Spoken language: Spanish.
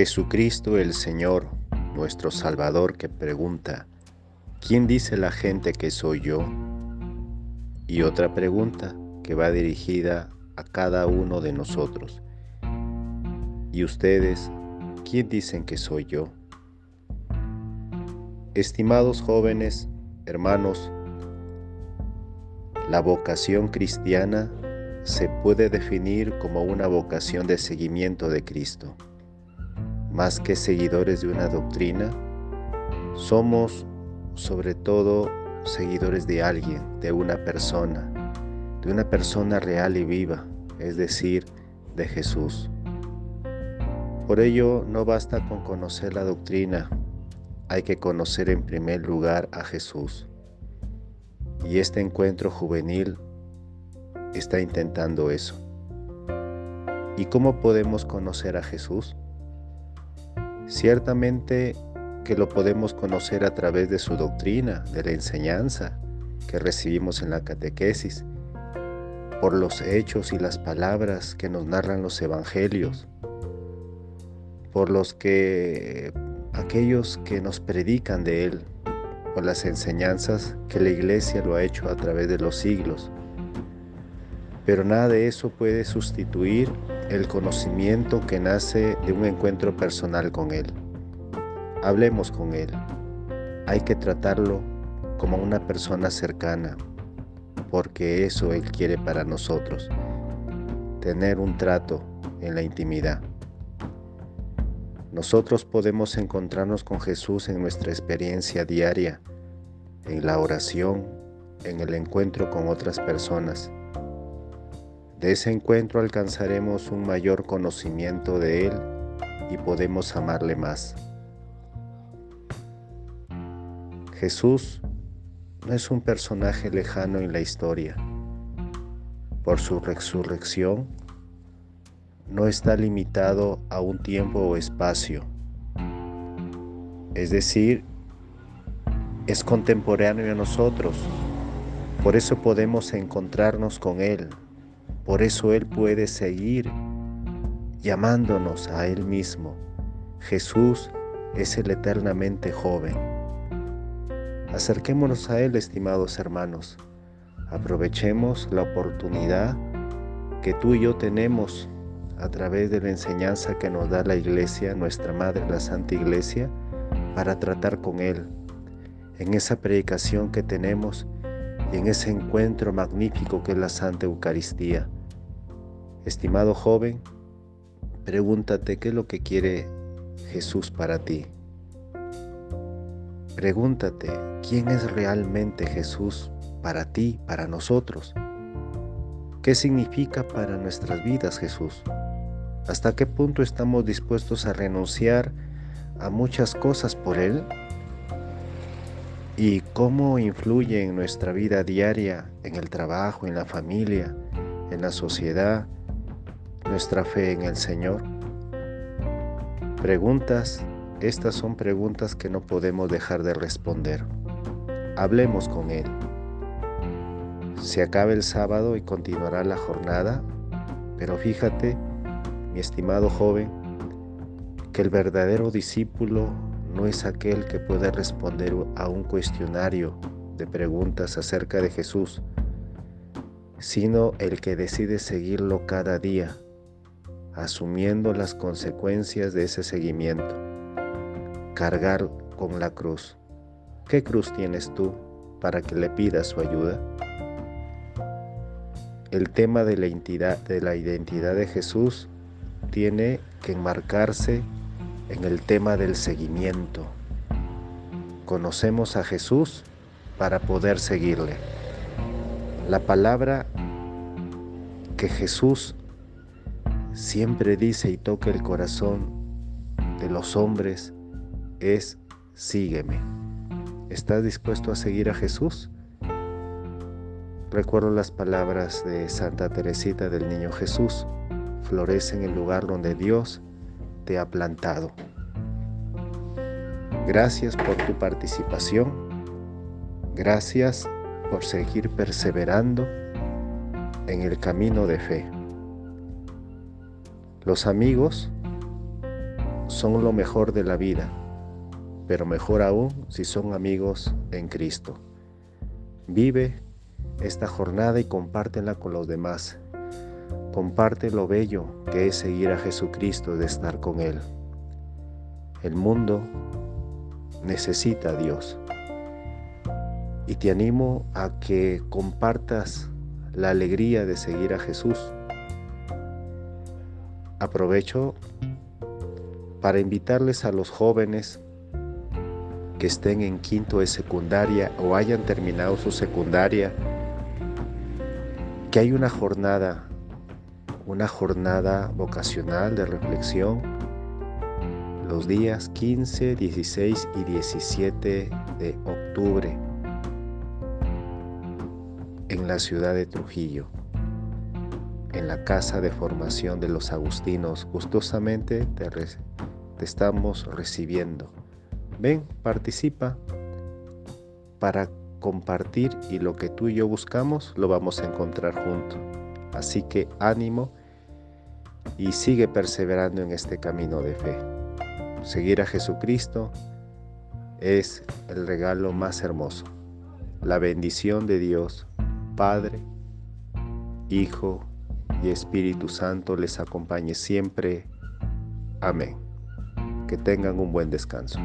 Jesucristo el Señor, nuestro Salvador, que pregunta, ¿quién dice la gente que soy yo? Y otra pregunta que va dirigida a cada uno de nosotros. ¿Y ustedes, quién dicen que soy yo? Estimados jóvenes, hermanos, la vocación cristiana se puede definir como una vocación de seguimiento de Cristo. Más que seguidores de una doctrina, somos sobre todo seguidores de alguien, de una persona, de una persona real y viva, es decir, de Jesús. Por ello no basta con conocer la doctrina, hay que conocer en primer lugar a Jesús. Y este encuentro juvenil está intentando eso. ¿Y cómo podemos conocer a Jesús? Ciertamente que lo podemos conocer a través de su doctrina, de la enseñanza que recibimos en la catequesis, por los hechos y las palabras que nos narran los evangelios, por los que aquellos que nos predican de Él, por las enseñanzas que la iglesia lo ha hecho a través de los siglos. Pero nada de eso puede sustituir el conocimiento que nace de un encuentro personal con Él. Hablemos con Él. Hay que tratarlo como una persona cercana, porque eso Él quiere para nosotros, tener un trato en la intimidad. Nosotros podemos encontrarnos con Jesús en nuestra experiencia diaria, en la oración, en el encuentro con otras personas. De ese encuentro alcanzaremos un mayor conocimiento de Él y podemos amarle más. Jesús no es un personaje lejano en la historia. Por su resurrección, no está limitado a un tiempo o espacio. Es decir, es contemporáneo a nosotros. Por eso podemos encontrarnos con Él. Por eso Él puede seguir llamándonos a Él mismo. Jesús es el eternamente joven. Acerquémonos a Él, estimados hermanos. Aprovechemos la oportunidad que tú y yo tenemos a través de la enseñanza que nos da la Iglesia, nuestra Madre, la Santa Iglesia, para tratar con Él, en esa predicación que tenemos en ese encuentro magnífico que es la Santa Eucaristía. Estimado joven, pregúntate qué es lo que quiere Jesús para ti. Pregúntate quién es realmente Jesús para ti, para nosotros. ¿Qué significa para nuestras vidas Jesús? ¿Hasta qué punto estamos dispuestos a renunciar a muchas cosas por Él? ¿Y cómo influye en nuestra vida diaria, en el trabajo, en la familia, en la sociedad, nuestra fe en el Señor? Preguntas, estas son preguntas que no podemos dejar de responder. Hablemos con Él. Se acaba el sábado y continuará la jornada, pero fíjate mi estimado joven, que el verdadero discípulo no es aquel que puede responder a un cuestionario de preguntas acerca de Jesús, sino el que decide seguirlo cada día, asumiendo las consecuencias de ese seguimiento. Cargar con la cruz. ¿Qué cruz tienes tú para que le pidas su ayuda? El tema de la identidad de, la identidad de Jesús tiene que enmarcarse en el tema del seguimiento. Conocemos a Jesús para poder seguirle. La palabra que Jesús siempre dice y toca el corazón de los hombres es sígueme. ¿Estás dispuesto a seguir a Jesús? Recuerdo las palabras de Santa Teresita del Niño Jesús florece en el lugar donde Dios te ha plantado. Gracias por tu participación. Gracias por seguir perseverando en el camino de fe. Los amigos son lo mejor de la vida, pero mejor aún si son amigos en Cristo. Vive esta jornada y compártela con los demás. Comparte lo bello que es seguir a Jesucristo, de estar con Él. El mundo necesita a Dios. Y te animo a que compartas la alegría de seguir a Jesús. Aprovecho para invitarles a los jóvenes que estén en quinto de secundaria o hayan terminado su secundaria, que hay una jornada, una jornada vocacional de reflexión los días 15, 16 y 17 de octubre en la ciudad de Trujillo, en la casa de formación de los agustinos. Gustosamente te, te estamos recibiendo. Ven, participa para compartir y lo que tú y yo buscamos lo vamos a encontrar juntos. Así que ánimo y sigue perseverando en este camino de fe. Seguir a Jesucristo es el regalo más hermoso. La bendición de Dios, Padre, Hijo y Espíritu Santo les acompañe siempre. Amén. Que tengan un buen descanso.